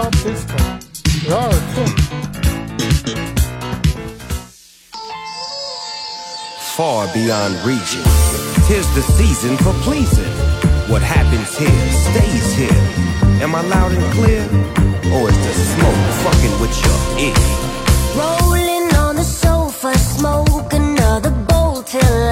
non-stop disco. Far beyond reaching. Tis the season for pleasing. What happens here stays here. Am I loud and clear? Or is the smoke fucking with your ear? Rolling on the sofa, smoke another bowl till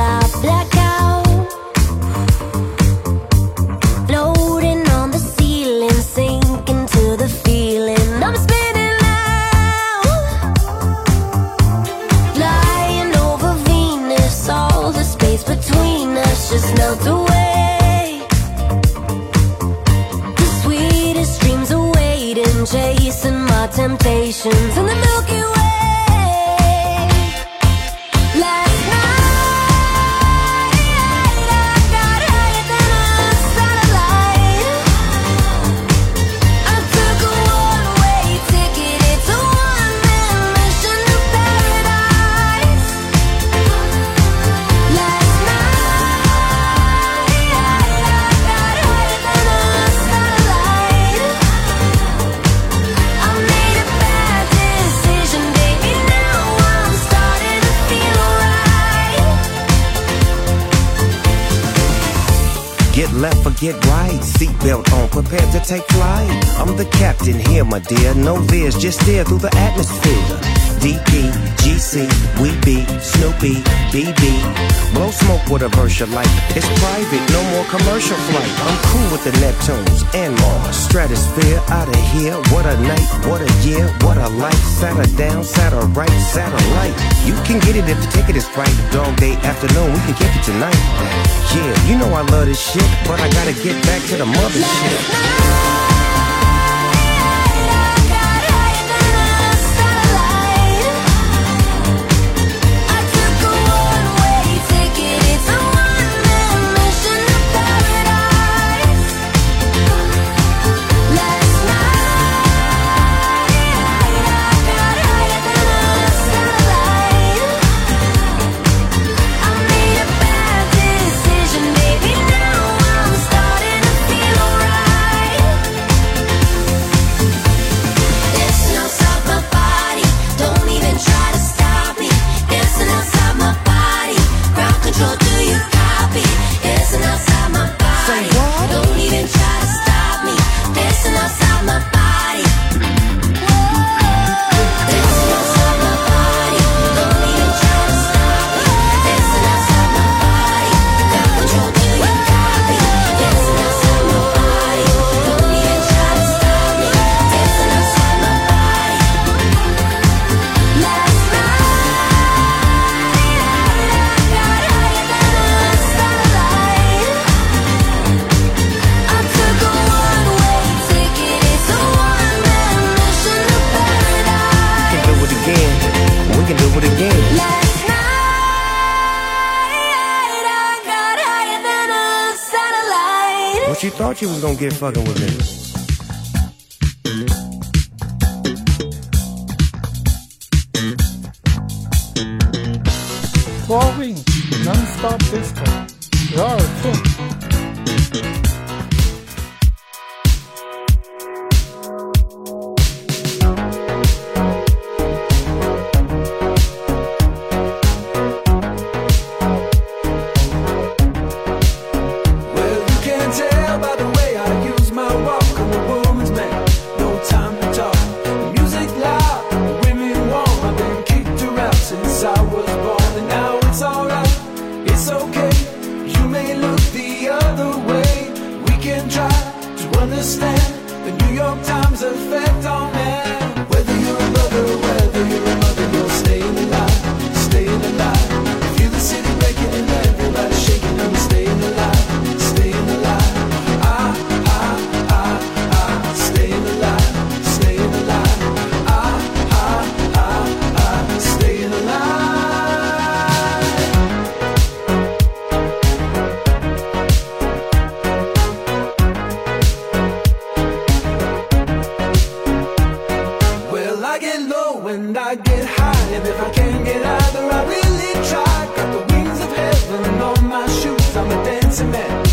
left or get right. Seatbelt on, prepared to take flight. I'm the captain here, my dear. No veers, just steer through the atmosphere. DP, GC, we be Snoopy, BB. Blow smoke with a verse you like. It's private, no more commercial flight. I'm cool with the Neptunes and Mars. Stratosphere out of here. What a night, what a year, what a life. Satter down, sat her right, satellite. You can get it if the ticket is right. Dog day afternoon, we can kick it tonight. Yeah, you know I love this shit, but I gotta get back to the mothership. Baby, What you thought you was gonna get fucking with me? Tvåving, non-stop disco. Rör Well, and I get high, and if I can't get either, I really try. Got the wings of heaven on my shoes. I'm a dancing man,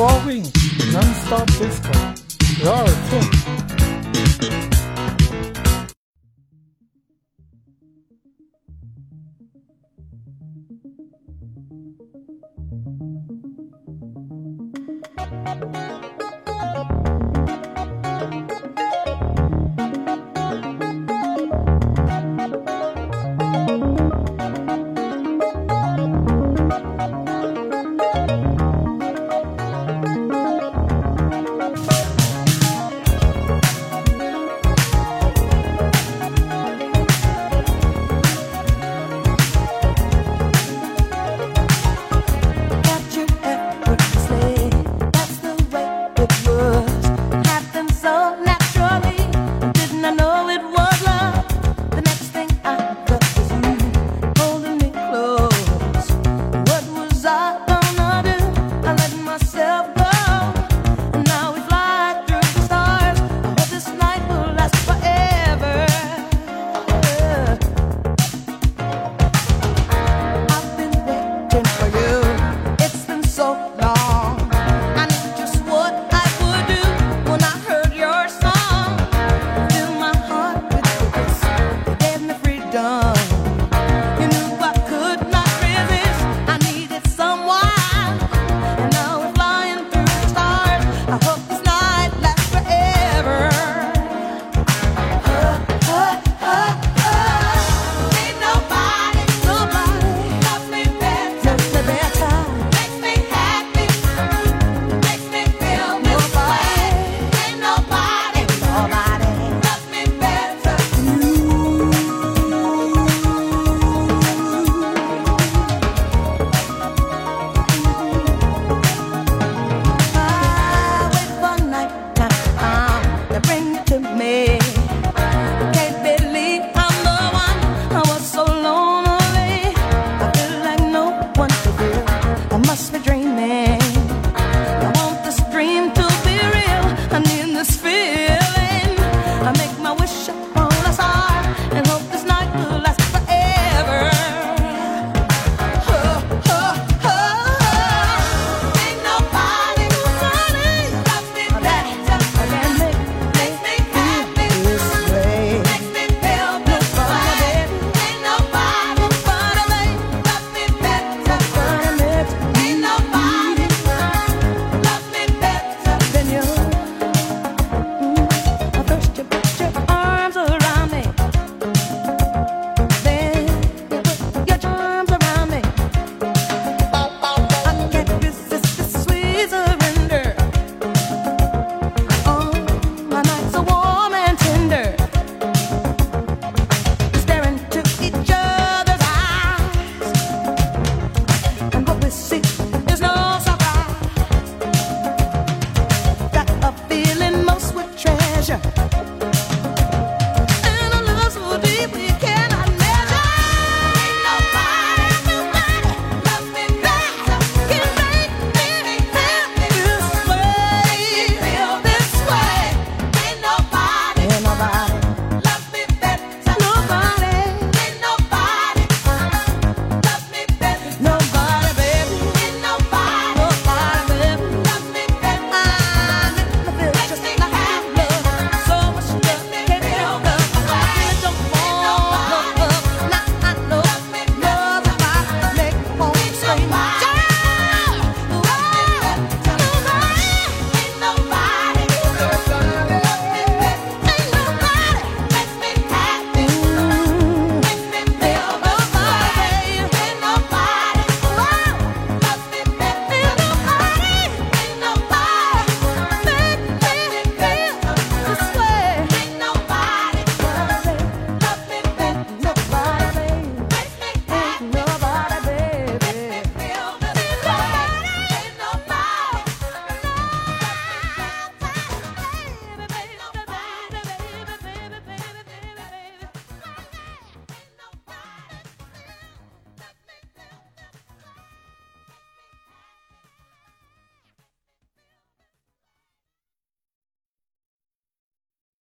flowing non-stop disco. Your tune.